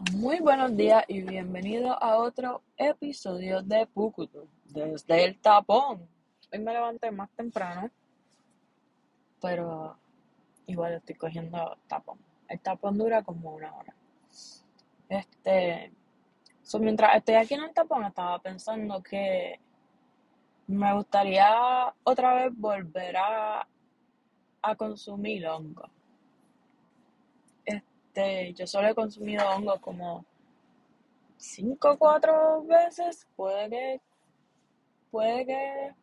Muy buenos días y bienvenidos a otro episodio de Pucutu desde el tapón. Hoy me levanté más temprano, pero igual estoy cogiendo tapón. El tapón dura como una hora. Este, so, mientras estoy aquí en el tapón, estaba pensando que me gustaría otra vez volver a, a consumir hongo. Este, yo solo he consumido hongo como cinco o cuatro veces, puede que, puede que,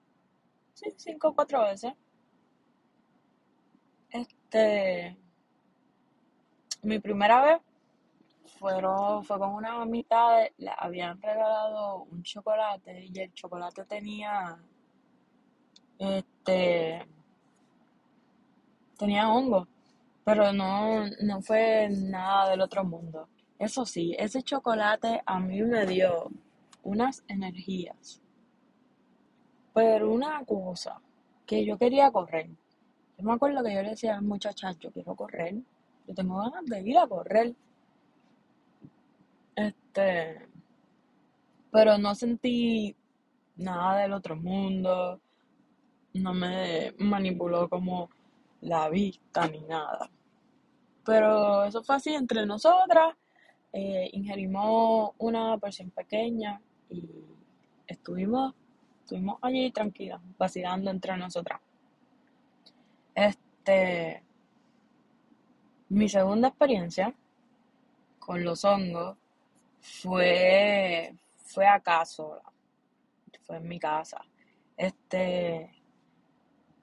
sí, cinco o cuatro veces. Este, mi primera vez fueron, fue con unas amistades, le habían regalado un chocolate y el chocolate tenía, este, tenía hongo, pero no, no fue nada del otro mundo. Eso sí, ese chocolate a mí me dio unas energías, pero una cosa, que yo quería correr. Yo me acuerdo que yo le decía al muchacho, yo quiero correr, yo tengo ganas de ir a correr. Este, pero no sentí nada del otro mundo, no me manipuló como la vista ni nada. Pero eso fue así entre nosotras. eh, ingerimos una porción pequeña y estuvimos, estuvimos allí tranquilas, vacilando entre nosotras. Este, mi segunda experiencia con los hongos fue, fue acá sola, fue en mi casa. Este,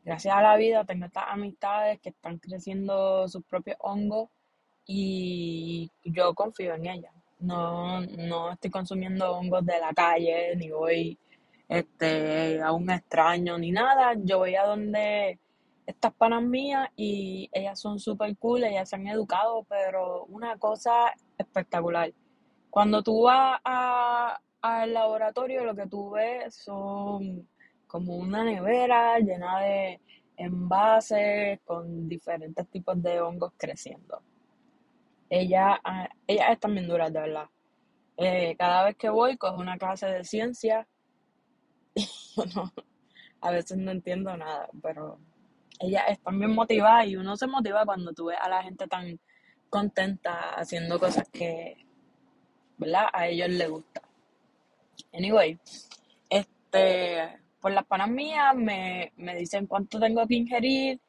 gracias a la vida tengo estas amistades que están creciendo sus propios hongos y yo confío en ellas. No, no estoy consumiendo hongos de la calle, ni voy este, a un extraño, ni nada. Yo voy a donde estas panas mías y ellas son súper cool, ellas se han educado, pero una cosa espectacular. Cuando tú vas a- al laboratorio, lo que tú ves son como una nevera llena de envases con diferentes tipos de hongos creciendo. Ellas, ah, ellas están bien duras, de verdad. Eh, cada vez que voy, cojo una clase de ciencia y no- a veces no entiendo nada, pero ellas están bien motivadas y uno se motiva cuando tú ves a la gente tan contenta haciendo cosas que, ¿verdad? A ellos les gusta. Anyway, este, por las panas mías me, me dicen cuánto tengo que ingerir,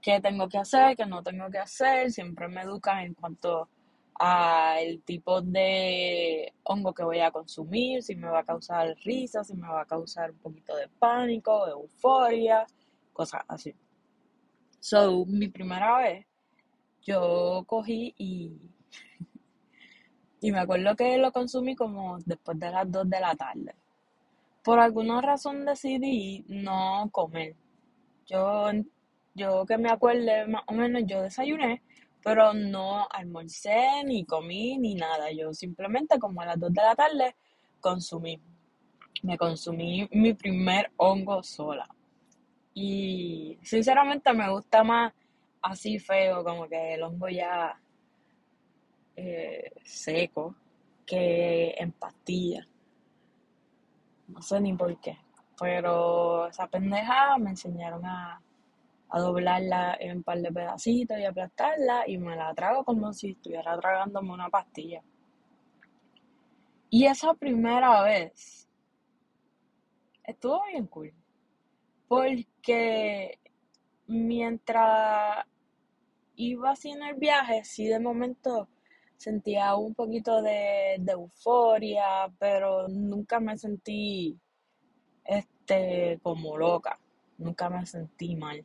qué tengo que hacer, qué no tengo que hacer, siempre me educan en cuanto al tipo de hongo que voy a consumir, si me va a causar risa, si me va a causar un poquito de pánico, euforia, cosas así. So, mi primera vez, yo cogí y, y me acuerdo que lo consumí como después de las 2 de la tarde. Por alguna razón decidí no comer. Yo, yo que me acuerde más o menos, yo desayuné, pero no almorcé, ni comí, ni nada. Yo simplemente como a las 2 de la tarde consumí. Me consumí mi primer hongo sola. Y sinceramente me gusta más así feo, como que el hongo ya eh, seco, que en pastillas. No sé ni por qué. Pero esa pendeja me enseñaron a, a doblarla en un par de pedacitos y aplastarla y me la trago como si estuviera tragándome una pastilla. Y esa primera vez estuvo bien cool. Porque mientras iba en el viaje, sí de momento sentía un poquito de, de euforia, pero nunca me sentí este como loca, nunca me sentí mal.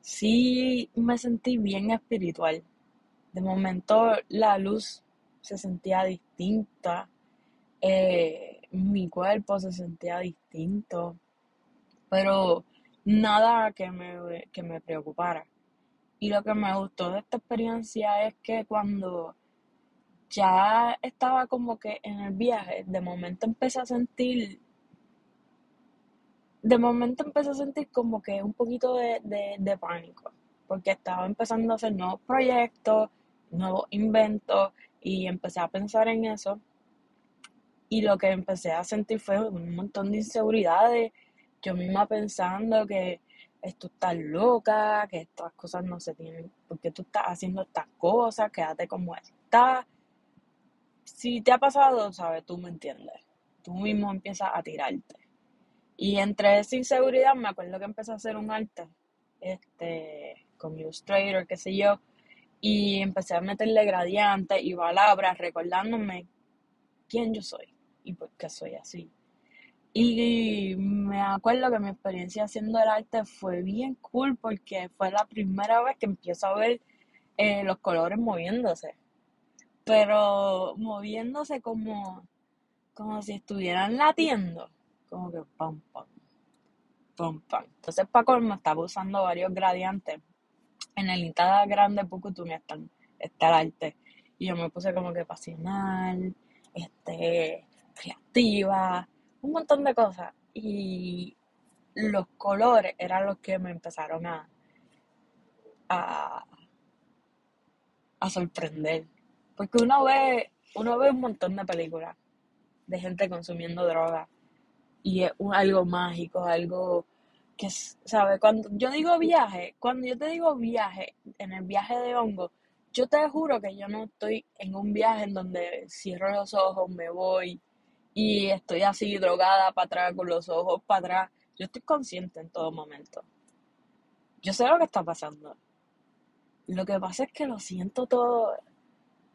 Sí me sentí bien espiritual. De momento la luz se sentía distinta, eh, mi cuerpo se sentía distinto, pero nada que me, que me preocupara. Y lo que me gustó de esta experiencia es que cuando ya estaba como que en el viaje, de momento empecé a sentir, de momento empecé a sentir como que un poquito de, de, pánico, porque estaba empezando a hacer nuevos proyectos, nuevos inventos, Y empecé a pensar en eso. Y lo que empecé a sentir fue un montón de inseguridades. Yo misma pensando que esto está loca, que estas cosas no se tienen, porque tú estás haciendo estas cosas, quédate como estás. Si te ha pasado, sabes, tú me entiendes. Tú mismo empiezas a tirarte. Y entre esa inseguridad me acuerdo que empecé a hacer un arte, este, con Illustrator, qué sé yo, y empecé a meterle gradientes y palabras recordándome quién yo soy y por qué soy así. Y me acuerdo que mi experiencia haciendo el arte fue bien cool porque fue la primera vez que empiezo a ver eh, los colores moviéndose. Pero moviéndose como, como si estuvieran latiendo. Como que pam, pam, pam, pam. Entonces Paco me estaba usando varios gradientes. En el Instagram grande Pucutuni está, está el arte. Y yo me puse como que pasional, este, creativa un montón de cosas. Y los colores eran los que me empezaron a, a, a sorprender. Porque uno ve, uno ve un montón de películas de gente consumiendo droga. Y es algo mágico, algo que, ¿sabes? Cuando yo digo viaje, cuando yo te digo viaje, en el viaje de hongo, yo te juro que yo no estoy en un viaje en donde cierro los ojos, me voy y estoy así drogada para atrás, con los ojos para atrás. Yo estoy consciente en todo momento. Yo sé lo que está pasando. Lo que pasa es que lo siento todo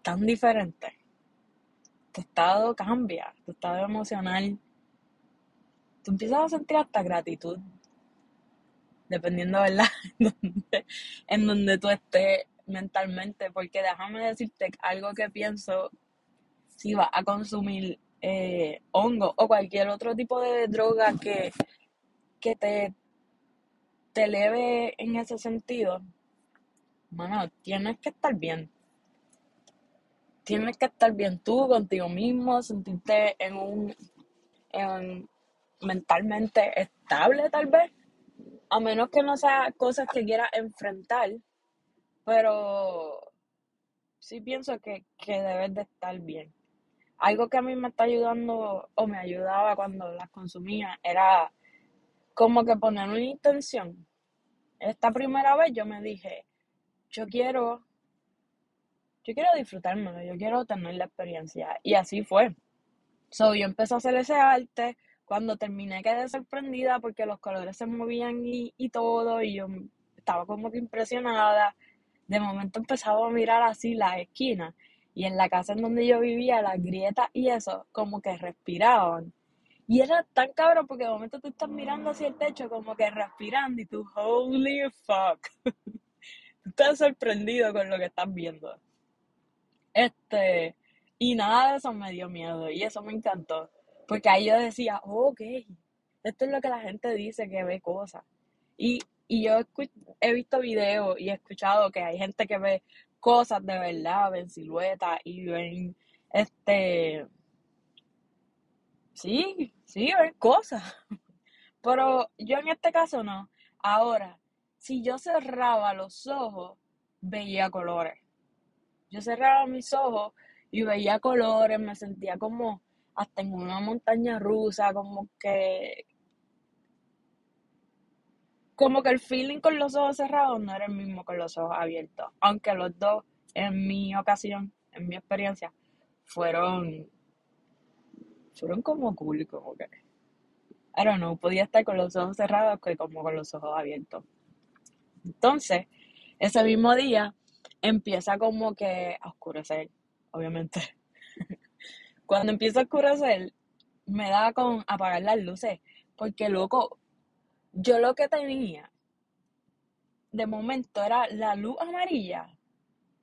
tan diferente. Tu estado cambia, tu estado emocional. Tú empiezas a sentir hasta gratitud. Dependiendo, ¿verdad? en donde, en donde tú estés mentalmente. Porque déjame decirte algo que pienso si vas a consumir eh, hongo o cualquier otro tipo de droga que, que te, te eleve en ese sentido, bueno, tienes que estar bien. Tienes que estar bien tú contigo mismo, sentirte en un en, mentalmente estable tal vez, a menos que no sea cosas que quieras enfrentar, pero sí pienso que, que debes de estar bien algo que a mí me está ayudando o me ayudaba cuando las consumía era como que poner una intención. Esta primera vez yo me dije, yo quiero, yo quiero disfrutármelo, yo quiero tener la experiencia. Y así fue. So, yo empecé a hacer ese arte. Cuando terminé quedé sorprendida porque los colores se movían y, y todo, y yo estaba como que impresionada. De momento empezaba a mirar así las esquinas y en la casa en donde yo vivía, las grietas y eso, como que respiraban. Y era tan cabrón porque de momento tú estás mirando hacia el techo, como que respirando, y tú, holy fuck. estás sorprendido con lo que estás viendo. Este, y nada de eso me dio miedo, y eso me encantó. Porque ahí yo decía, ok, esto es lo que la gente dice que ve cosas. Y, y yo he visto videos y he escuchado que hay gente que ve cosas de verdad, ven siluetas y ven este sí, sí, ven cosas. Pero yo en este caso no. Ahora, si yo cerraba los ojos, veía colores. Yo cerraba mis ojos y veía colores, me sentía como hasta en una montaña rusa, como que como que el feeling con los ojos cerrados no era el mismo con los ojos abiertos. Aunque los dos, en mi ocasión, en mi experiencia, fueron. Fueron como cool, como que. I don't know, podía estar con los ojos cerrados que como con los ojos abiertos. Entonces, ese mismo día empieza como que a oscurecer, obviamente. Cuando empieza a oscurecer, me da con apagar las luces, porque loco, yo lo que tenía de momento era la luz amarilla.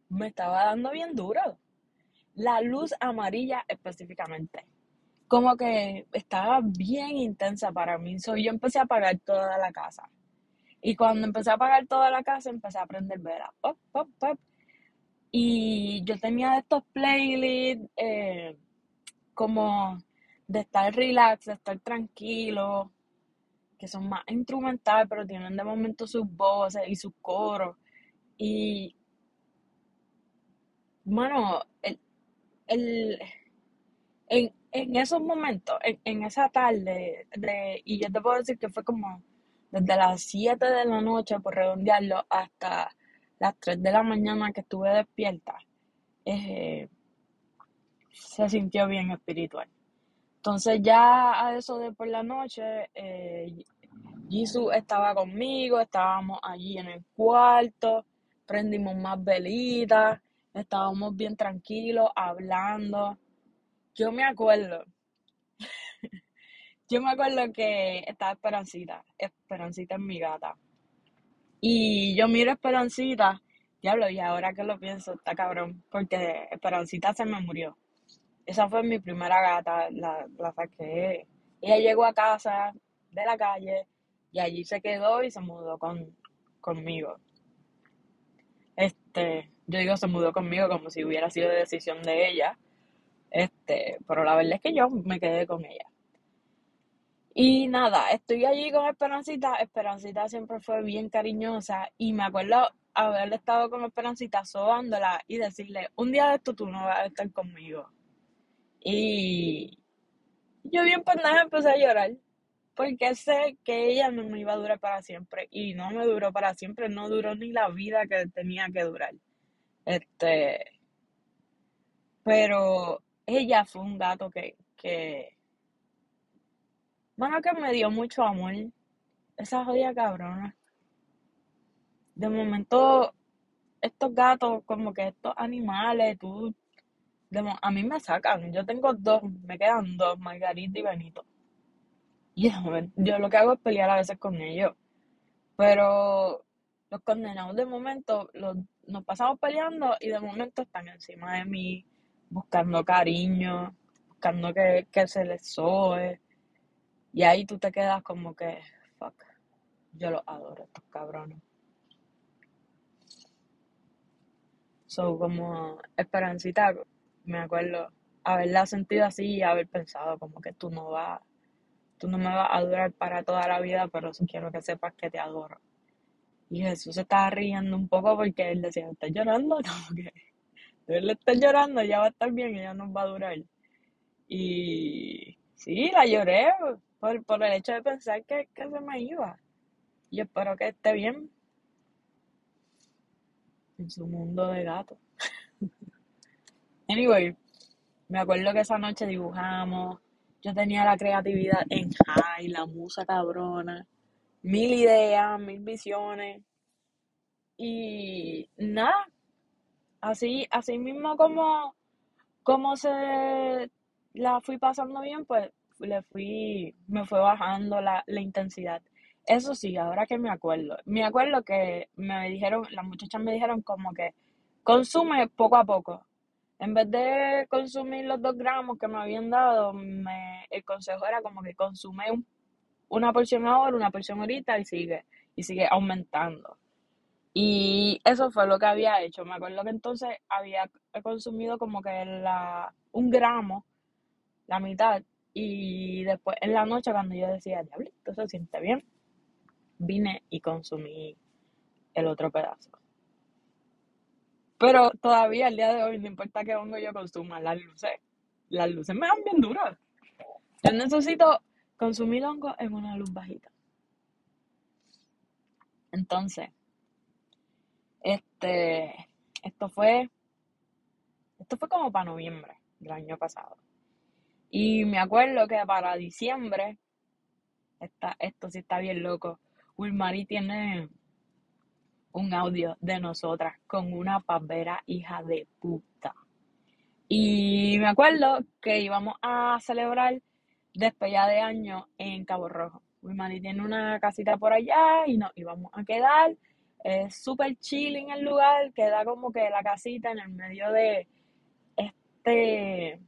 Me estaba dando bien duro. La luz amarilla específicamente. Como que estaba bien intensa para mí. So, yo empecé a apagar toda la casa. Y cuando empecé a apagar toda la casa, empecé a prender velas. Pop, pop, pop. Y yo tenía estos playlists eh, como de estar relax, de estar tranquilo, que son más instrumentales, pero tienen de momento sus voces y sus coros. Y, bueno, el, en, en esos momentos, en, en esa tarde, de, y yo te puedo decir que fue como desde las 7 de la noche, por redondearlo, hasta las 3 de la mañana que estuve despierta, eh, se sintió bien espiritual. Entonces ya a eso de por la noche, eh, Jisoo estaba conmigo, estábamos allí en el cuarto, prendimos más velitas, estábamos bien tranquilos, hablando. Yo me acuerdo, yo me acuerdo que estaba Esperancita, Esperancita es mi gata. Y yo miro a Esperancita, diablo, y ahora que lo pienso, está cabrón, porque Esperancita se me murió. Esa fue mi primera gata, la, la saqué. Ella llegó a casa de la calle y allí se quedó y se mudó con, conmigo. Este, yo digo se mudó conmigo como si hubiera sido decisión de ella. Este, pero la verdad es que yo me quedé con ella. Y nada, estoy allí con Esperancita. Esperancita siempre fue bien cariñosa y me acuerdo haber estado con Esperancita sobándola y decirle, un día de esto tú no vas a estar conmigo. Y yo bien pendeja empecé a llorar porque sé que ella no me iba a durar para siempre y no me duró para siempre, no duró ni la vida que tenía que durar. Este, pero ella fue un gato que, que, bueno, que me dio mucho amor. Esa jodida cabrona. De momento, estos gatos, como que estos animales, tú, de a mí me sacan. Yo tengo dos, me quedan dos, Margarita y Benito. Y momento, yo lo que hago es pelear a veces con ellos. Pero los condenados de momento los, nos pasamos peleando y de momento están encima de mí, buscando cariño, buscando que, que se les soe. Y ahí tú te quedas como que, fuck, yo los adoro, estos cabrones. So, como Esperancita, me acuerdo haberla sentido así y haber pensado como que tú no vas, tú no me vas a durar para toda la vida, pero sí quiero que sepas que te adoro. Y Jesús se estaba riendo un poco porque él decía, ¿estás llorando? Como que él está llorando, ya va a estar bien, ella nos va a durar. Y sí, la lloré por, por el hecho de pensar que, que se me iba. Y espero que esté bien en su mundo de gato. Anyway, me acuerdo que esa noche dibujamos, yo tenía la creatividad en high, la musa cabrona, mil ideas, mil visiones. Y nada, así, así mismo como, como se la fui pasando bien, pues le fui, me fue bajando la, la intensidad. Eso sí, ahora que me acuerdo, me acuerdo que me dijeron, las muchachas me dijeron como que consume poco a poco. En vez de consumir los dos gramos que me habían dado, el consejo era como que consume un- una porción ahora, una porción ahorita y sigue, y sigue aumentando. Y eso fue lo que había hecho. Me acuerdo que entonces había consumido como que la, un gramo, la mitad, y después en la noche cuando yo decía, diablito, se siente bien, vine y consumí el otro pedazo. Pero todavía el día de hoy, no importa qué hongo yo consuma, las luces, las luces me dan bien duras. Yo necesito consumir hongo en una luz bajita. Entonces, este, esto fue, esto fue como para noviembre del año pasado. Y me acuerdo que para diciembre, esta, esto sí está bien loco, Wilmary tiene un audio de nosotras con una pavera hija de puta. Y me acuerdo que íbamos a celebrar despedida de año en Cabo Rojo. Wilmary tiene una casita por allá y nos íbamos a quedar. Es súper chilling el lugar, queda como que la casita en el medio de este,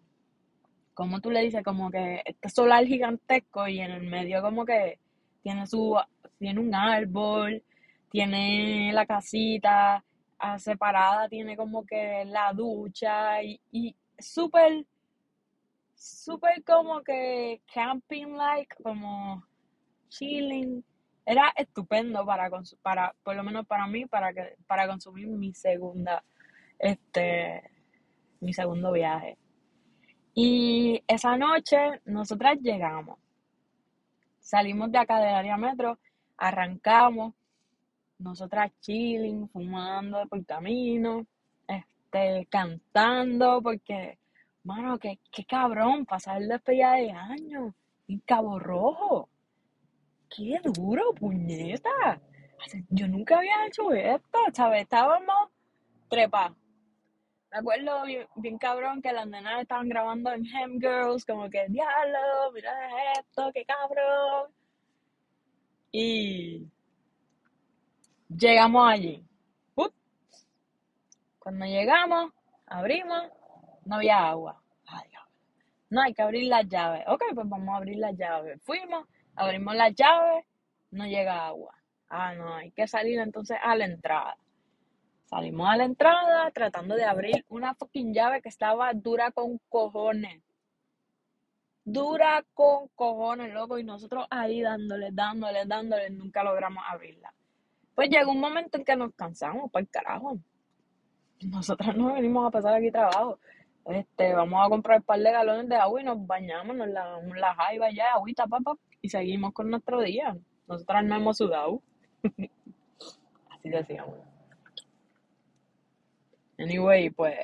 ¿cómo tú le dices? Como que este solar gigantesco y en el medio como que tiene su, tiene un árbol, tiene la casita, ah, separada tiene como que la ducha y, y súper, súper como que camping like, como chilling. Era estupendo para, para, por lo menos para mí, para que, para consumir mi segunda, este, mi segundo viaje. Y esa noche nosotras llegamos. Salimos de acá del área metro, arrancamos, nosotras chilling, fumando por camino, este, cantando, porque, mano, qué, qué cabrón, pasar despedida de año en Cabo Rojo. Qué duro, puñeta. Yo nunca había hecho esto. Estábamos trepados. Me acuerdo bien, bien cabrón que las nenas estaban grabando en Hem Girls, como que, diablo, mira esto, qué cabrón. Y llegamos allí. Cuando llegamos, abrimos, no había agua. Ay, no, hay que abrir las llaves. Ok, pues vamos a abrir las llaves. Fuimos, abrimos las llaves, no llega agua. Ah, no, hay que salir entonces a la entrada. Salimos a la entrada tratando de abrir una fucking llave que estaba dura con cojones. Dura con cojones, loco. Y nosotros ahí dándole, dándole, dándole, nunca logramos abrirla. Pues llegó un momento en que nos cansamos, para el carajo. Nosotras no venimos a pasar aquí trabajo. Este, vamos a comprar un par de galones de agua y nos bañamos, nos la jaiba ya, agüita, papá, y seguimos con nuestro día. Nosotras no hemos sudado. Así decíamos. Anyway, pues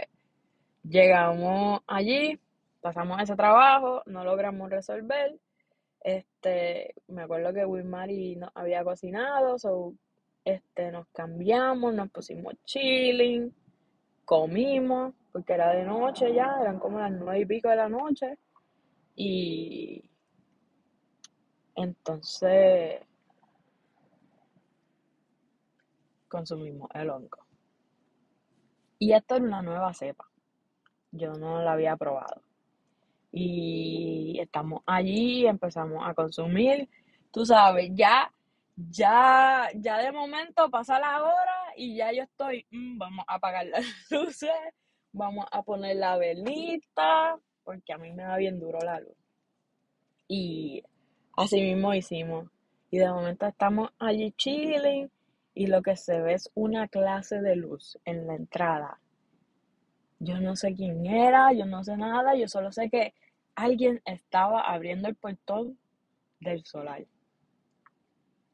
llegamos allí, pasamos ese trabajo, no logramos resolver. Este, me acuerdo que Wilmary no había cocinado, so, este, nos cambiamos, nos pusimos chilling, comimos, porque era de noche ya, eran como las nueve y pico de la noche. Y entonces consumimos el hongo. Y esto era una nueva cepa. Yo no la había probado. Y estamos allí, empezamos a consumir. Tú sabes, ya, ya, ya de momento pasa la hora y ya yo estoy, mm, vamos a apagar las luces, vamos a poner la velita, porque a mí me da bien duro la luz. Y así mismo hicimos. Y de momento estamos allí chilling y lo que se ve es una clase de luz en la entrada. Yo no sé quién era, yo no sé nada, yo solo sé que alguien estaba abriendo el portón del solar.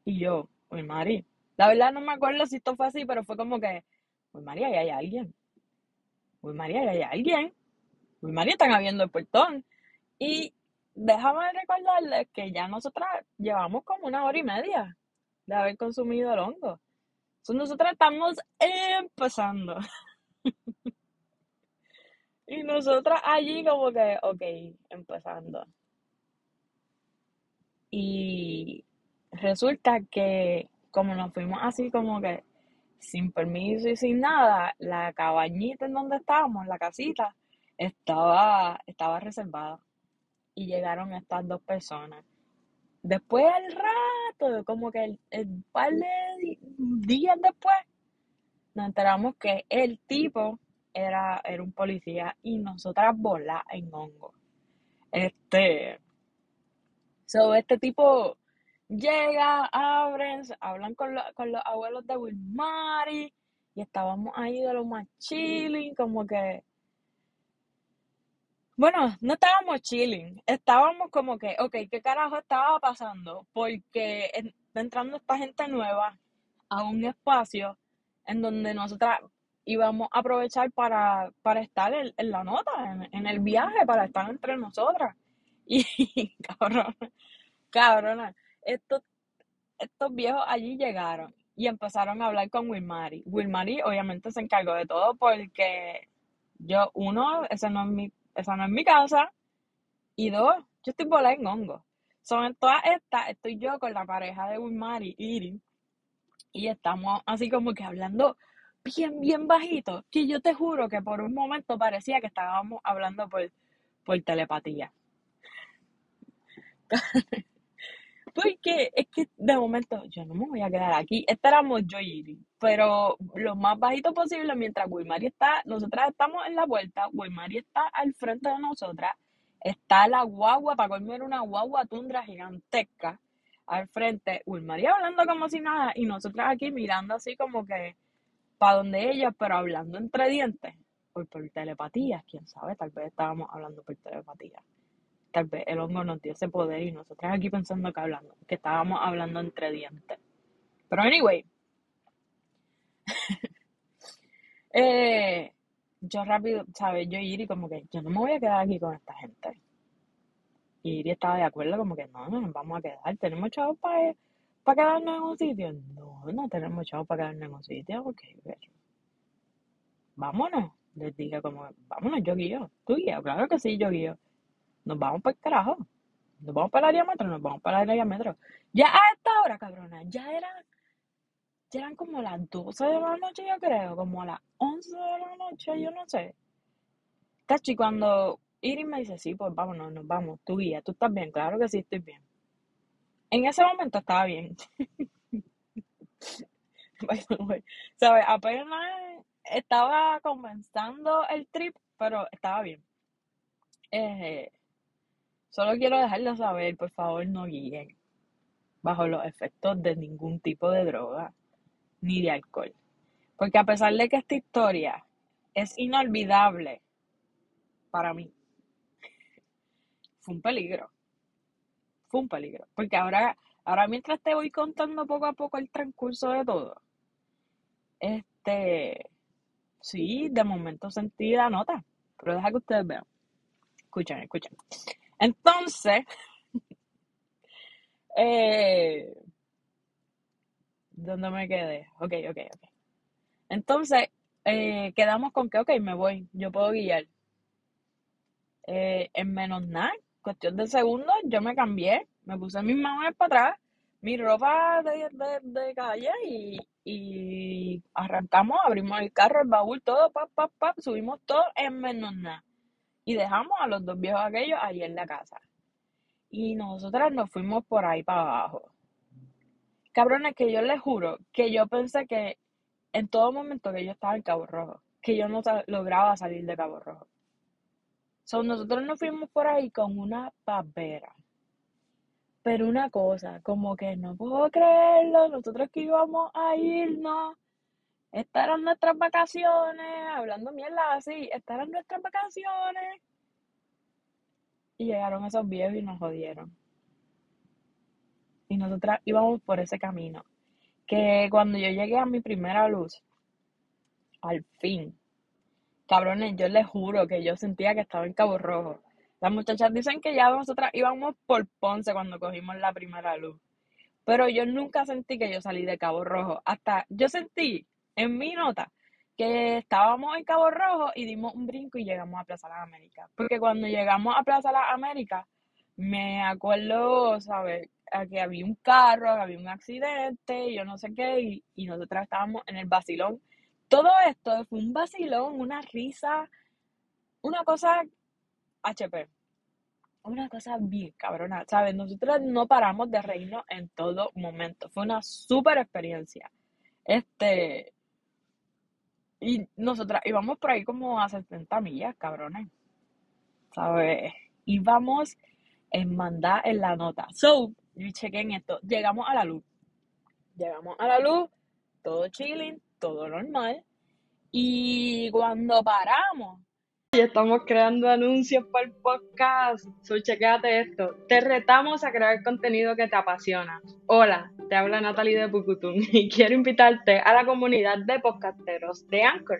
Y yo, uy, Mari, la verdad no me acuerdo si esto fue así, pero fue como que, uy, María, ahí hay alguien. Uy, María, ahí hay alguien. Uy, María, están abriendo el portón. Y déjame recordarles que ya nosotras llevamos como una hora y media de haber consumido el hongo. Entonces nosotros estamos empezando. y nosotras allí como que, ok, empezando. Y resulta que como nos fuimos así como que sin permiso y sin nada, la cabañita en donde estábamos, la casita, estaba, estaba reservada. Y llegaron estas dos personas. Después al rato, como que el, par de días después, nos enteramos que el tipo era, era un policía y nosotras bola en hongo. Este, so, este tipo llega, abren, hablan con, con los abuelos de Wilmary y estábamos ahí de lo más chilling, como que bueno, no estábamos chilling, estábamos como que, ok, ¿qué carajo estaba pasando? Porque entrando esta gente nueva a un espacio en donde nosotras íbamos a aprovechar para, para estar en, la nota, en, el viaje, para estar entre nosotras. Y cabrón, cabrona, estos, estos viejos allí llegaron y empezaron a hablar con Wilmary. Wilmary obviamente se encargó de todo porque yo, uno, ese no es mi esa no es mi casa. Y dos, yo estoy volando en hongo. Son todas estas, estoy yo con la pareja de Wilmary, Irin, y estamos así como que hablando bien, bien bajito, que yo te juro que por un momento parecía que estábamos hablando por, por telepatía. Porque es que de momento yo no me voy a quedar aquí. Estábamos yo y Irin, pero lo más bajito posible mientras Wilmary está, nosotras estamos en la vuelta, Wilmary está al frente de nosotras, está la guagua, para comer una guagua tundra gigantesca al frente, Wilmary hablando como si nada y nosotras aquí mirando así como que para donde ella, pero hablando entre dientes. o por telepatía, quién sabe, tal vez estábamos hablando por telepatía. Tal vez el hongo nos dio ese poder y nosotros aquí pensando que hablando, que estábamos hablando entre dientes. Pero anyway, eh, yo rápido, ¿sabes? Yo Iri como que yo no me voy a quedar aquí con esta gente. Y Iri estaba de acuerdo como que no, no nos vamos a quedar. ¿Tenemos chavos para para quedarnos en un sitio? No, no tenemos chavos para quedarnos en un sitio. Ok, vámonos. Les dije como, vámonos, yo guío. ¿Tú guío? Claro que sí, yo guío. Nos vamos para el carajo. Nos vamos para el área nos vamos para el área. Ya a esta hora, cabrona, ya eran, ya eran como las 12 de la noche, yo creo, como las 11 de la noche, yo no sé. Tachi, cuando Iris me dice, sí, pues vámonos, nos vamos, tú guía, tú estás bien, claro que sí, estoy bien. En ese momento estaba bien. ¿Sabes? Apenas estaba comenzando el trip, pero estaba bien. Eh, solo quiero dejarlo saber, por favor, no guíen bajo los efectos de ningún tipo de droga ni de alcohol. Porque a pesar de que esta historia es inolvidable para mí, fue un peligro. Fue un peligro. Porque ahora, ahora mientras te voy contando poco a poco el transcurso de todo, este, sí, de momento sentí la nota. Pero deja que ustedes vean. Escuchen, escuchen. Entonces, eh, ¿dónde me quedé? Ok, ok, ok. Entonces, eh, quedamos con que, ok, me voy, yo puedo guiar. Eh, en menos nada, cuestión de segundos, yo me cambié, me puse mis manos para atrás, mi ropa de, de, calle y, y, arrancamos, abrimos el carro, el baúl, todo, pap, pap, pap, subimos todo en menos nada. Y dejamos a los dos viejos aquellos ahí en la casa. Y nosotras nos fuimos por ahí para abajo. Cabrones, que yo les juro que yo pensé que en todo momento que yo estaba en Cabo Rojo, que yo no lograba salir de Cabo Rojo. So, nosotros nos fuimos por ahí con una pavera. Pero una cosa, como que no puedo creerlo, nosotros que íbamos a irnos, estas eran nuestras vacaciones, hablando mierda así, estas eran nuestras vacaciones. Y llegaron esos viejos y nos jodieron. Y nosotras íbamos por ese camino. Que cuando yo llegué a mi primera luz, al fin, cabrones, yo les juro que yo sentía que estaba en Cabo Rojo. Las muchachas dicen que ya nosotras íbamos por Ponce cuando cogimos la primera luz. Pero yo nunca sentí que yo salí de Cabo Rojo. Hasta yo sentí en mi nota que estábamos en Cabo Rojo y dimos un brinco y llegamos a Plaza Las Américas. Porque cuando llegamos a Plaza Las Américas, me acuerdo, ¿sabes? que había un carro, había un accidente, yo no sé qué, y, y nosotras estábamos en el vacilón. Todo esto fue un vacilón, una risa, una cosa HP. Una cosa bien cabrona, ¿sabes? Nosotros no paramos de reírnos en todo momento. Fue una súper experiencia. Este. Y nosotras íbamos por ahí como a 70 millas, cabrones. ¿Sabes? Íbamos en mandar en la nota. So, chequen esto. Llegamos a la luz. Llegamos a la luz, todo chilling, todo normal. Y cuando paramos, ya estamos creando anuncios para el podcast. So, chequéate esto. Te retamos a crear contenido que te apasiona. Hola, te habla Natalie de Pucutún y quiero invitarte a la comunidad de podcasteros de Anchor.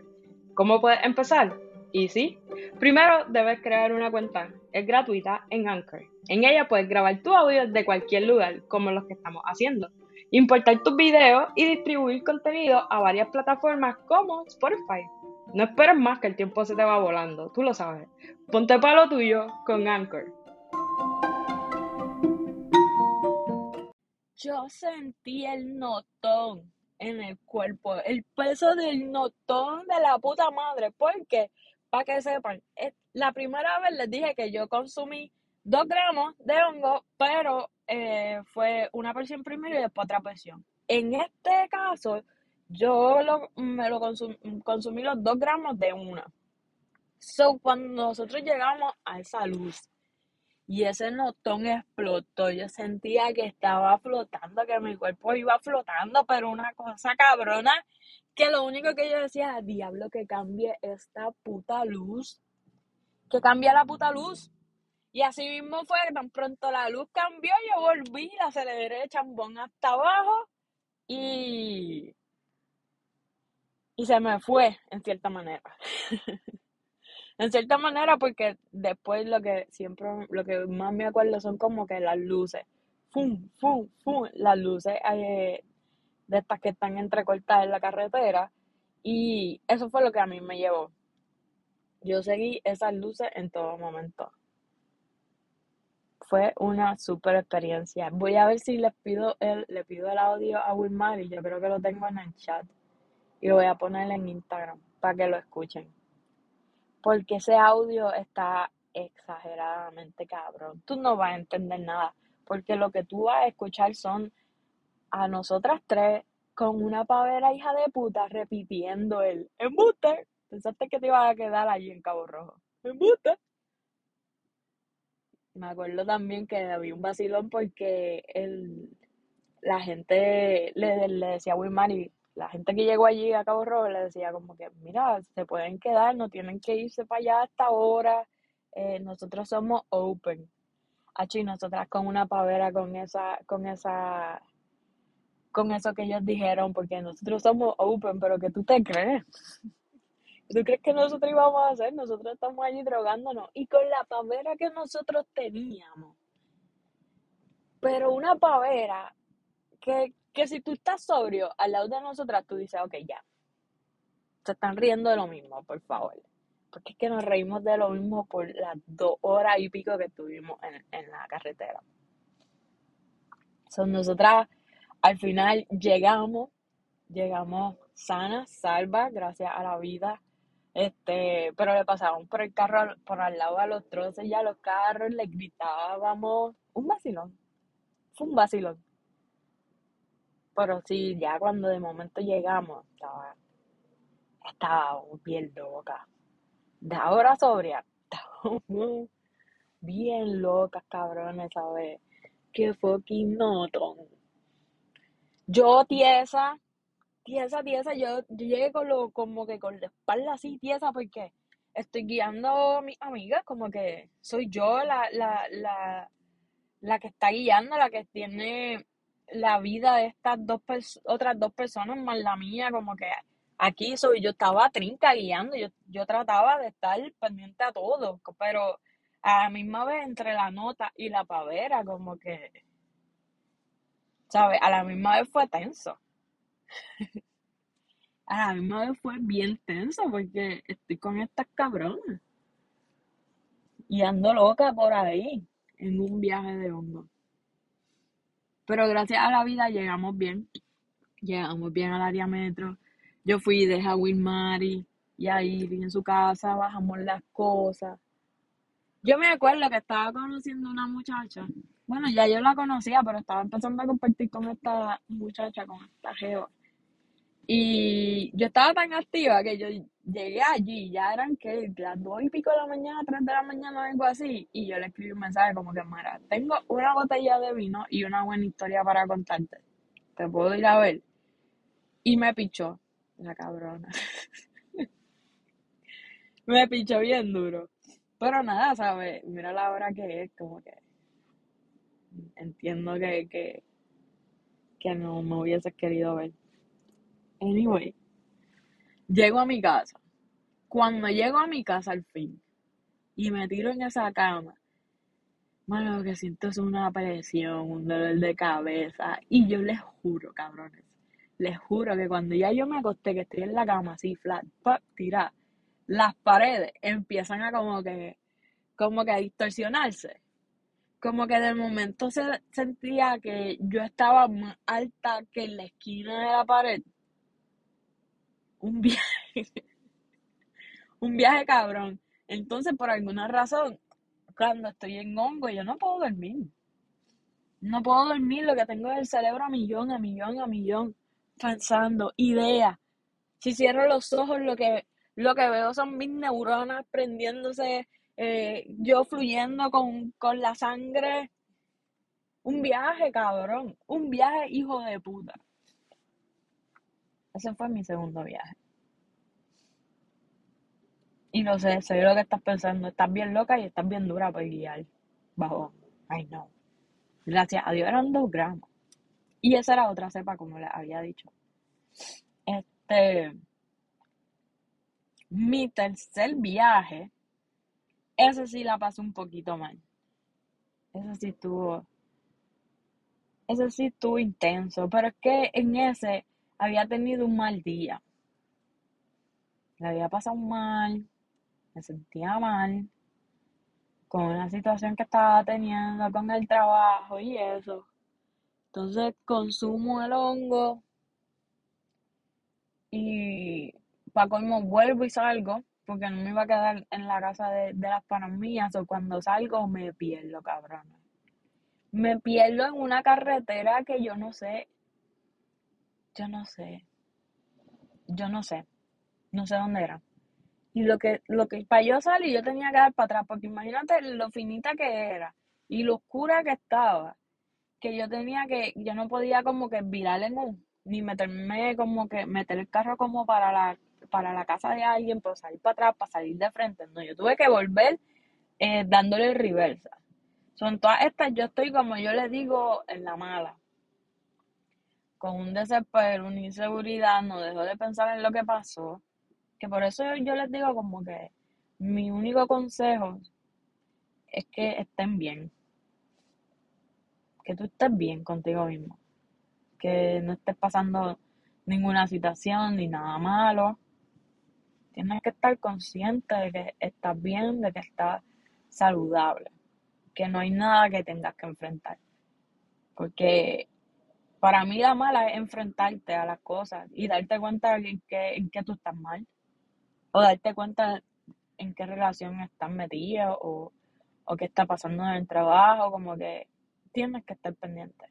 ¿Cómo puedes empezar? Y sí, primero debes crear una cuenta. Es gratuita en Anchor. En ella puedes grabar tu audio de cualquier lugar, como los que estamos haciendo. Importar tus videos y distribuir contenido a varias plataformas como Spotify. No esperes más que el tiempo se te va volando, tú lo sabes. Ponte para lo tuyo con Anchor. Yo sentí el notón en el cuerpo, el peso del notón de la puta madre, porque, para que sepan, la primera vez les dije que yo consumí dos gramos de hongo, pero eh, fue una porción primero y después otra porción. En este caso, yo me lo consumí los dos gramos de una. So, cuando nosotros llegamos a esa luz Y ese notón explotó. Yo sentía que estaba flotando, que mi cuerpo iba flotando, pero una cosa cabrona, que lo único que yo decía, diablo, que cambie esta puta luz. Que cambie la puta luz. Y así mismo fue, tan pronto la luz cambió, yo volví, la aceleré chambón hasta abajo y, y se me fue, en cierta manera. en cierta manera, porque después lo que siempre, lo que más me acuerdo son como que las luces. Fum, fum, fum, las luces eh, de estas que están entrecortadas en la carretera. Y eso fue lo que a mí me llevó. Yo seguí esas luces en todo momento. Fue una super experiencia. Voy a ver si les pido el, le pido el audio a Wilmar y yo creo que lo tengo en el chat. Y lo voy a poner en Instagram para que lo escuchen. Porque ese audio está exageradamente cabrón. Tú no vas a entender nada. Porque lo que tú vas a escuchar son a nosotras tres con una pavera hija de puta repitiendo el embuste. Pensaste que te ibas a quedar allí en Cabo Rojo. Embuste. Me acuerdo también que había un vacilón porque el, la gente le, le decía a Wilmar y la gente que llegó allí a Cabo Rojo le decía como que, mira, se pueden quedar, no tienen que irse para allá hasta ahora, eh, nosotros somos open. Aquí nosotras con una pavera con esa, con esa, con eso que ellos dijeron, porque nosotros somos open, pero que tú te crees. ¿Tú crees que nosotros íbamos a hacer? Nosotros estamos allí drogándonos. Y con la pavera que nosotros teníamos. Pero una pavera que, que si tú estás sobrio al lado de nosotras, tú dices, ok, ya. Se están riendo de lo mismo, por favor. Porque es que nos reímos de lo mismo por las dos horas y pico que estuvimos en, en la carretera. Son nosotras, al final llegamos, llegamos sanas, salvas, gracias a la vida. Este, pero le pasábamos por el carro, por al lado a los troces y a los carros, le gritábamos, un vacilón. Fue un vacilón. Pero sí, ya cuando de momento llegamos, estaba, estaba bien loca. De ahora sobria, estábamos bien locas, cabrones, ¿sabes? Qué fucking notón. Yo tiesa, tiesa, tiesa, yo, yo llegué con lo, como que con la espalda así tiesa porque estoy guiando a mis amigas, como que soy yo la, la, la, la que está guiando, la que tiene la vida de estas dos otras dos personas más la mía, como que aquí soy, yo estaba trinca guiando, yo, yo trataba de estar pendiente a todo, pero a la misma vez entre la nota y la pavera, como que, ¿sabes? A la misma vez fue tenso. A la misma vez fue bien tenso porque estoy con estas cabronas y ando loca por ahí en un viaje de hongo. Pero gracias a la vida llegamos bien. Llegamos bien al área metro. Yo fui dejé a Wilmary y a Iri en su casa, bajamos las cosas. Yo me acuerdo que estaba conociendo una muchacha. Bueno, ya yo la conocía, pero estaba empezando a compartir con esta muchacha, con esta jeva. Y yo estaba tan activa que yo llegué allí, ya eran que las dos y pico de la mañana, tres de la mañana, algo así, y yo le escribí un mensaje como que, Mara, tengo una botella de vino y una buena historia para contarte. Te puedo ir a ver. Y me pichó, la cabrona. me pichó bien duro. Pero nada, ¿sabes? Mira la hora que es, como que entiendo que, que, que no me hubieses querido ver. Anyway, llego a mi casa. Cuando llego a mi casa al fin y me tiro en esa cama, mano, lo que siento es una presión, un dolor de cabeza. Y yo les juro, cabrones, les juro que cuando ya yo me acosté, que estoy en la cama así, flat, pop, tirada, las paredes empiezan a como que, como que a distorsionarse. Como que de momento se sentía que yo estaba más alta que en la esquina de la pared. Un viaje, un viaje cabrón. Entonces, por alguna razón, cuando estoy en hongo, yo no puedo dormir. No puedo dormir, lo que tengo es el cerebro a millón, a millón, a millón, pensando, ideas. Si cierro los ojos, lo que, lo que veo son mis neuronas prendiéndose eh, yo fluyendo con, con la sangre. Un viaje, cabrón. Un viaje, hijo de puta. Ese fue mi segundo viaje. Y lo sé, sé lo que estás pensando. Estás bien loca y estás bien dura para guiar bajo. Ay, no. Gracias a Dios eran dos gramos. Y esa era otra cepa, como les había dicho. Este. Mi tercer viaje, ese sí la pasó un poquito mal. Ese sí estuvo. Ese sí estuvo intenso. Pero es que en ese había tenido un mal día. Le había pasado mal. Me sentía mal. Con una situación que estaba teniendo con el trabajo y eso. Entonces consumo el hongo. Y para colmo vuelvo y salgo. Porque no me iba a quedar en la casa de, de las panas. O cuando salgo me pierdo, cabrón. Me pierdo en una carretera que yo no sé. Yo no sé. Yo no sé. No sé dónde era. Y lo que, lo que, para yo salir, yo tenía que dar para atrás, porque imagínate lo finita que era y lo oscura que estaba, que yo tenía que, yo no podía como que virar en un, ni meterme como que, meter el carro como para la, para la casa de alguien, para salir para atrás, para salir de frente. No, yo tuve que volver eh, dándole reversa. Son todas estas, yo estoy como yo les digo, en la mala. Con un desespero, una inseguridad, no dejo de pensar en lo que pasó. Que por eso yo les digo como que mi único consejo es que estén bien. Que tú estés bien contigo mismo. Que no estés pasando ninguna situación ni nada malo. Tienes que estar consciente de que estás bien, de que estás saludable. Que no hay nada que tengas que enfrentar. Porque para mí la mala es enfrentarte a las cosas y darte cuenta en que, en que tú estás mal. O darte cuenta en qué relación estás metida o, o qué está pasando en el trabajo. Como que tienes que estar pendiente.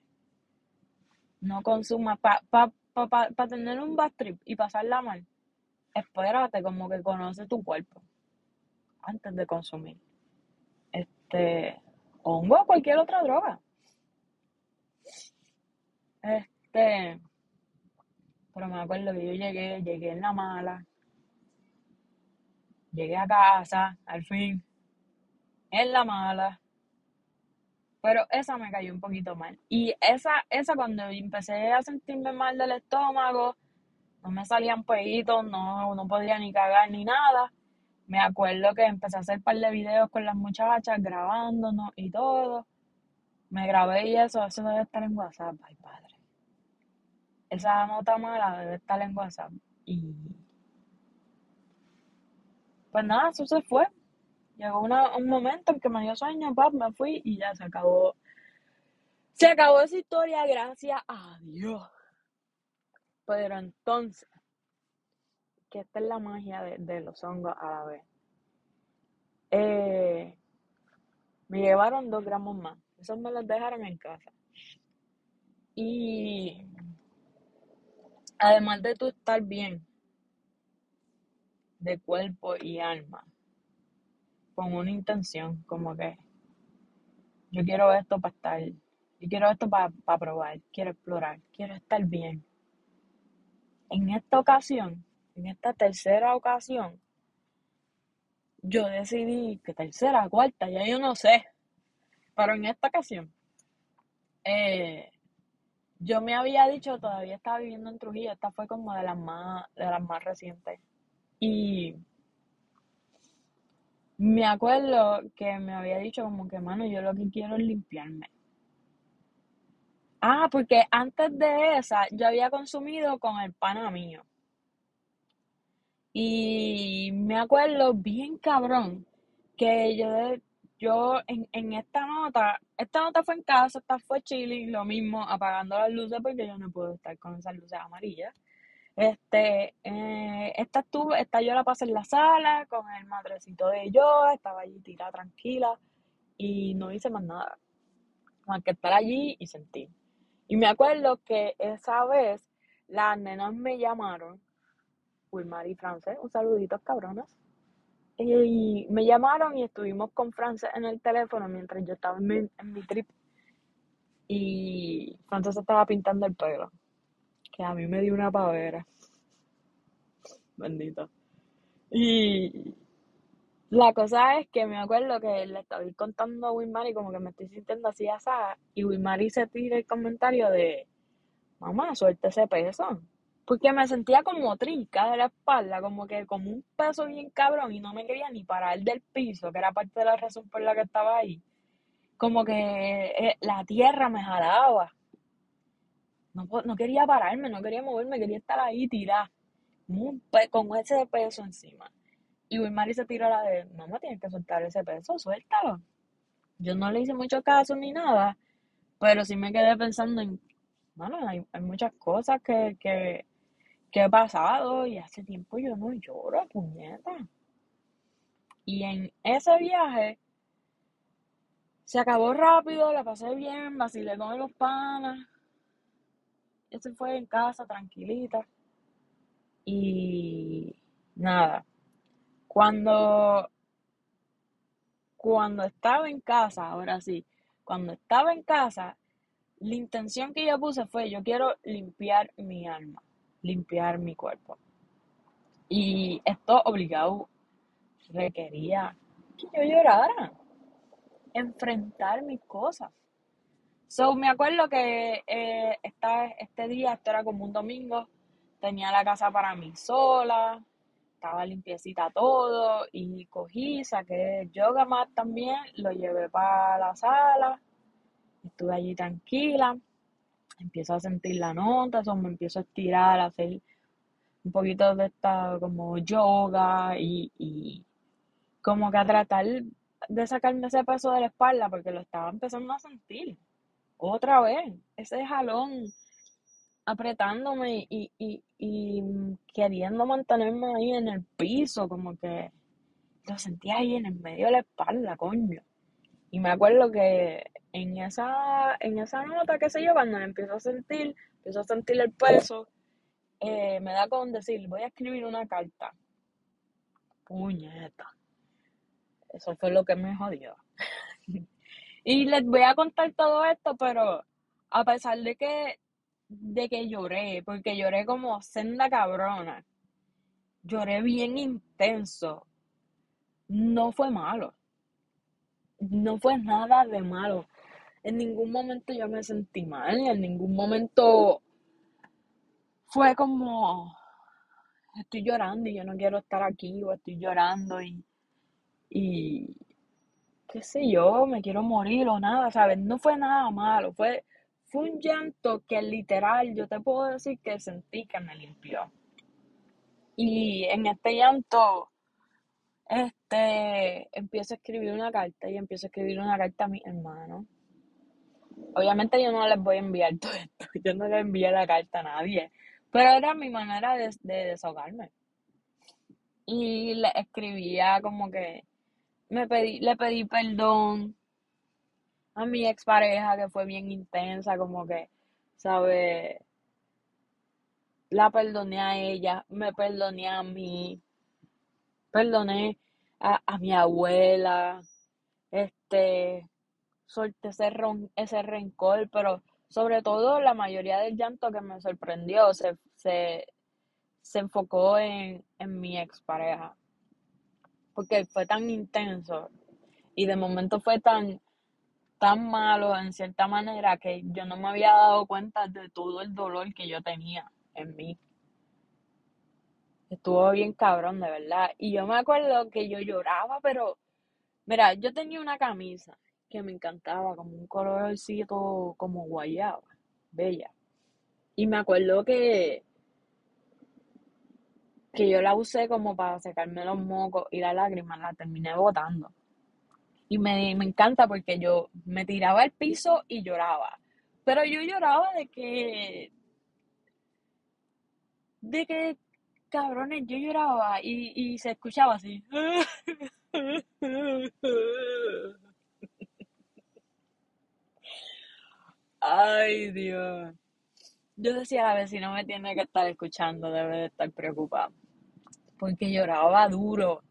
No consumas. Para pa, pa, pa, pa tener un bad trip y pasarla mal, espérate como que conoce tu cuerpo antes de consumir. Este, hongo o cualquier otra droga. Este, pero me acuerdo que yo llegué, llegué en la mala. Llegué a casa, al fin, en la mala. Pero esa me cayó un poquito mal. Y esa, esa cuando empecé a sentirme mal del estómago, no me salían peitos, no, no podía ni cagar ni nada. Me acuerdo que empecé a hacer un par de videos con las muchachas grabándonos y todo. Me grabé y eso, eso debe estar en WhatsApp, ay padre. Esa nota mala debe estar en WhatsApp. Y pues nada, eso se fue. Llegó una, un momento en que me dio sueño, pap, me fui y ya se acabó. Se acabó esa historia, gracias a Dios. Pero entonces, que esta es la magia de, de los hongos a la vez. Eh, me llevaron dos gramos más. Esos me los dejaron en casa. Y además de tú estar bien de cuerpo y alma, con una intención, como que yo quiero esto para estar, yo quiero esto para, para probar, quiero explorar, quiero estar bien. En esta ocasión, en esta tercera ocasión, yo decidí que tercera, cuarta, ya yo no sé, pero en esta ocasión, eh, yo me había dicho, todavía estaba viviendo en Trujillo, esta fue como de las más, de las más recientes. Y me acuerdo que me había dicho como que, mano, yo lo que quiero es limpiarme. Ah, porque antes de esa yo había consumido con el pana mío. Y me acuerdo bien cabrón que yo, yo en, en esta nota, esta nota fue en casa, esta fue chilling, lo mismo, apagando las luces porque yo no puedo estar con esas luces amarillas. Este, eh, esta estuvo, esta yo la pasé en la sala con el madrecito de yo, estaba allí tirada tranquila y no hice más nada. Más que estar allí y sentir. Y me acuerdo que esa vez las nenas me llamaron, Wilmar y Frances, un saludito cabronas. Y me llamaron y estuvimos con Frances en el teléfono mientras yo estaba en mi, en mi trip. Y Frances estaba pintando el pelo. Que a mí me dio una pavera. Bendito. Y la cosa es que me acuerdo que le estaba contando a Wilmary como que me estoy sintiendo así asada. Y Wilmary se tira el comentario de, mamá, suelta ese peso. Porque me sentía como trinca de la espalda, como que como un peso bien cabrón y no me quería ni parar del piso, que era parte de la razón por la que estaba ahí. Como que eh, la tierra me jalaba. No, no quería pararme, no quería moverme, quería estar ahí tirada, con ese peso encima. Y Wilmary se tiró la de, mamá, tienes que soltar ese peso, suéltalo. Yo no le hice mucho caso ni nada, pero sí me quedé pensando en, bueno, hay, hay muchas cosas que, que, que he pasado y hace tiempo yo no lloro, puñeta. Y en ese viaje se acabó rápido, la pasé bien, vacilé con los panas. Eso fue en casa, tranquilita. Y nada, cuando, cuando estaba en casa, ahora sí, cuando estaba en casa, la intención que yo puse fue, yo quiero limpiar mi alma, limpiar mi cuerpo. Y esto obligado requería que yo llorara, enfrentar mis cosas. So, me acuerdo que eh, esta, este día, esto era como un domingo, tenía la casa para mí sola, estaba limpiecita todo y cogí, saqué yoga mat también, lo llevé para la sala, estuve allí tranquila, empiezo a sentir la nota, eso me empiezo a estirar, a hacer un poquito de esta como yoga y, y como que a tratar de sacarme ese peso de la espalda porque lo estaba empezando a sentir otra vez, ese jalón apretándome y, y, y queriendo mantenerme ahí en el piso, como que lo sentía ahí en el medio de la espalda, coño. Y me acuerdo que en esa, en esa nota, qué sé yo, cuando me empiezo a sentir, empiezo a sentir el peso, eh, me da con decir, voy a escribir una carta. Puñeta. Eso fue lo que me jodió. Y les voy a contar todo esto, pero a pesar de que, de que lloré, porque lloré como senda cabrona, lloré bien intenso, no fue malo. No fue nada de malo. En ningún momento yo me sentí mal, en ningún momento fue como, estoy llorando y yo no quiero estar aquí, o estoy llorando y, y qué sé yo, me quiero morir o nada, ¿sabes? No fue nada malo, fue, fue un llanto que literal yo te puedo decir que sentí que me limpió. Y en este llanto, este, empiezo a escribir una carta y empiezo a escribir una carta a mis hermanos. Obviamente yo no les voy a enviar todo esto, yo no le envié la carta a nadie, pero era mi manera de, de desahogarme. Y le escribía como que me pedí, le pedí perdón a mi expareja que fue bien intensa, como que, ¿sabes? La perdoné a ella, me perdoné a mí, perdoné a, a mi abuela, este, solté ese, ese rencor, pero sobre todo la mayoría del llanto que me sorprendió se, se, se enfocó en, en mi expareja, porque fue tan intenso y de momento fue tan, tan malo en cierta manera que yo no me había dado cuenta de todo el dolor que yo tenía en mí. Estuvo bien cabrón, de verdad. Y yo me acuerdo que yo lloraba, pero mira, yo tenía una camisa que me encantaba, como un colorcito como guayaba, bella. Y me acuerdo que, que yo la usé como para secarme los mocos y las lágrimas, la terminé botando. Y me, me encanta porque yo me tiraba al piso y lloraba. Pero yo lloraba de que, de que, cabrones, yo lloraba y, y se escuchaba así. Ay, Dios. Yo decía, la vecina me tiene que estar escuchando, debe de estar preocupada. Porque lloraba duro.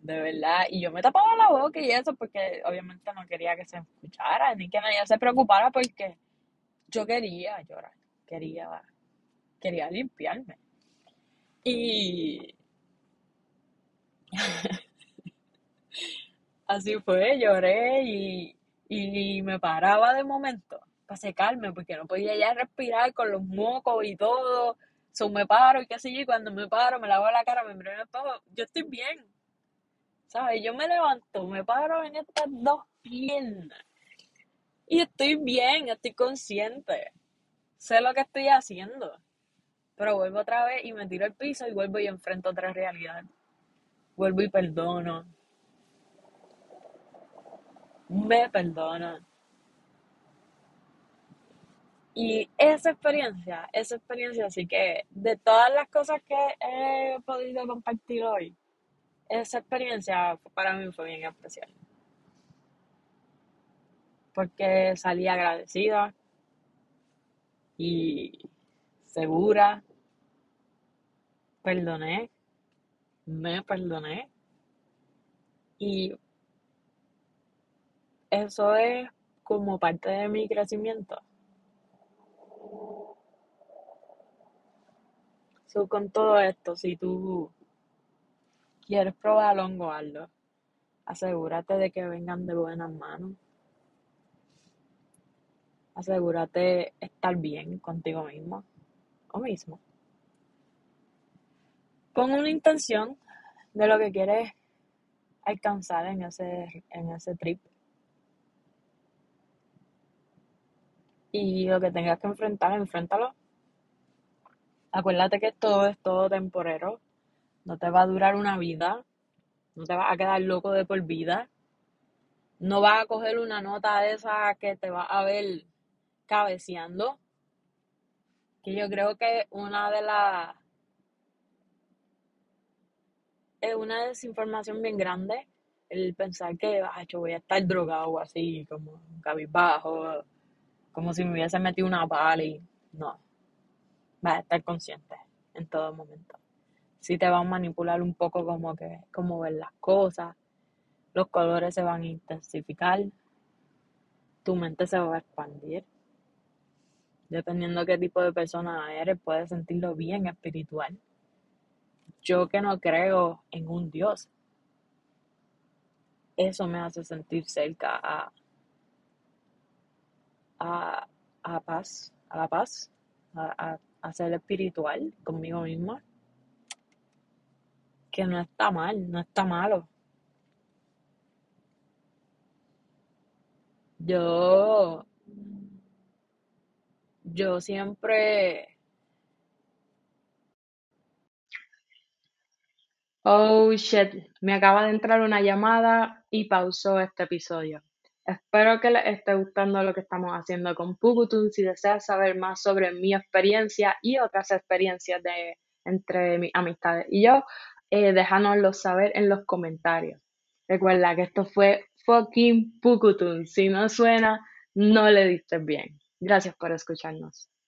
de verdad. Y yo me tapaba la boca y eso porque obviamente no quería que se escuchara ni que nadie se preocupara porque yo quería llorar, quería, quería limpiarme. Y así fue, lloré y, y me paraba de momento para secarme porque no podía ya respirar con los mocos y todo. So me paro y qué sé yo, y cuando me paro, me lavo la cara, me miro en el yo estoy bien. ¿Sabes? Yo me levanto, me paro en estas dos piernas y estoy bien, estoy consciente. Sé lo que estoy haciendo. Pero vuelvo otra vez y me tiro al piso y vuelvo y enfrento otra realidad. Vuelvo y perdono. Me perdono. Y esa experiencia, esa experiencia, así que de todas las cosas que he podido compartir hoy, esa experiencia para mí fue bien especial. Porque salí agradecida y segura. Perdoné, me perdoné. Y eso es como parte de mi crecimiento. Con todo esto, si tú quieres probar hongo algo, asegúrate de que vengan de buenas manos. Asegúrate estar bien contigo mismo o mismo. Pon una intención de lo que quieres alcanzar en ese, en ese trip. Y lo que tengas que enfrentar, enfréntalo. Acuérdate que todo es todo temporero. No te va a durar una vida. No te vas a quedar loco de por vida. No vas a coger una nota de esa que te va a ver cabeceando. Que yo creo que una de las es una desinformación bien grande el pensar que ah, yo voy a estar drogado así, como cabizbajo, como si me hubiese metido una y no. Vas a estar consciente en todo momento. Si te van a manipular un poco como que, como ver las cosas, los colores se van a intensificar, tu mente se va a expandir. Dependiendo qué tipo de persona eres, puedes sentirlo bien espiritual. Yo que no creo en un Dios, eso me hace sentir cerca a, a, a paz, a la paz, a, a, ser espiritual conmigo misma. Que no está mal, no está malo. Yo, yo siempre Oh shit, me acaba de entrar una llamada y pausó este episodio. Espero que les esté gustando lo que estamos haciendo con Pukutun. Si deseas saber más sobre mi experiencia y otras experiencias de entre mis amistades y yo, eh, déjanoslo saber en los comentarios. Recuerda que esto fue fucking Pukutun. Si no suena, no le diste bien. Gracias por escucharnos.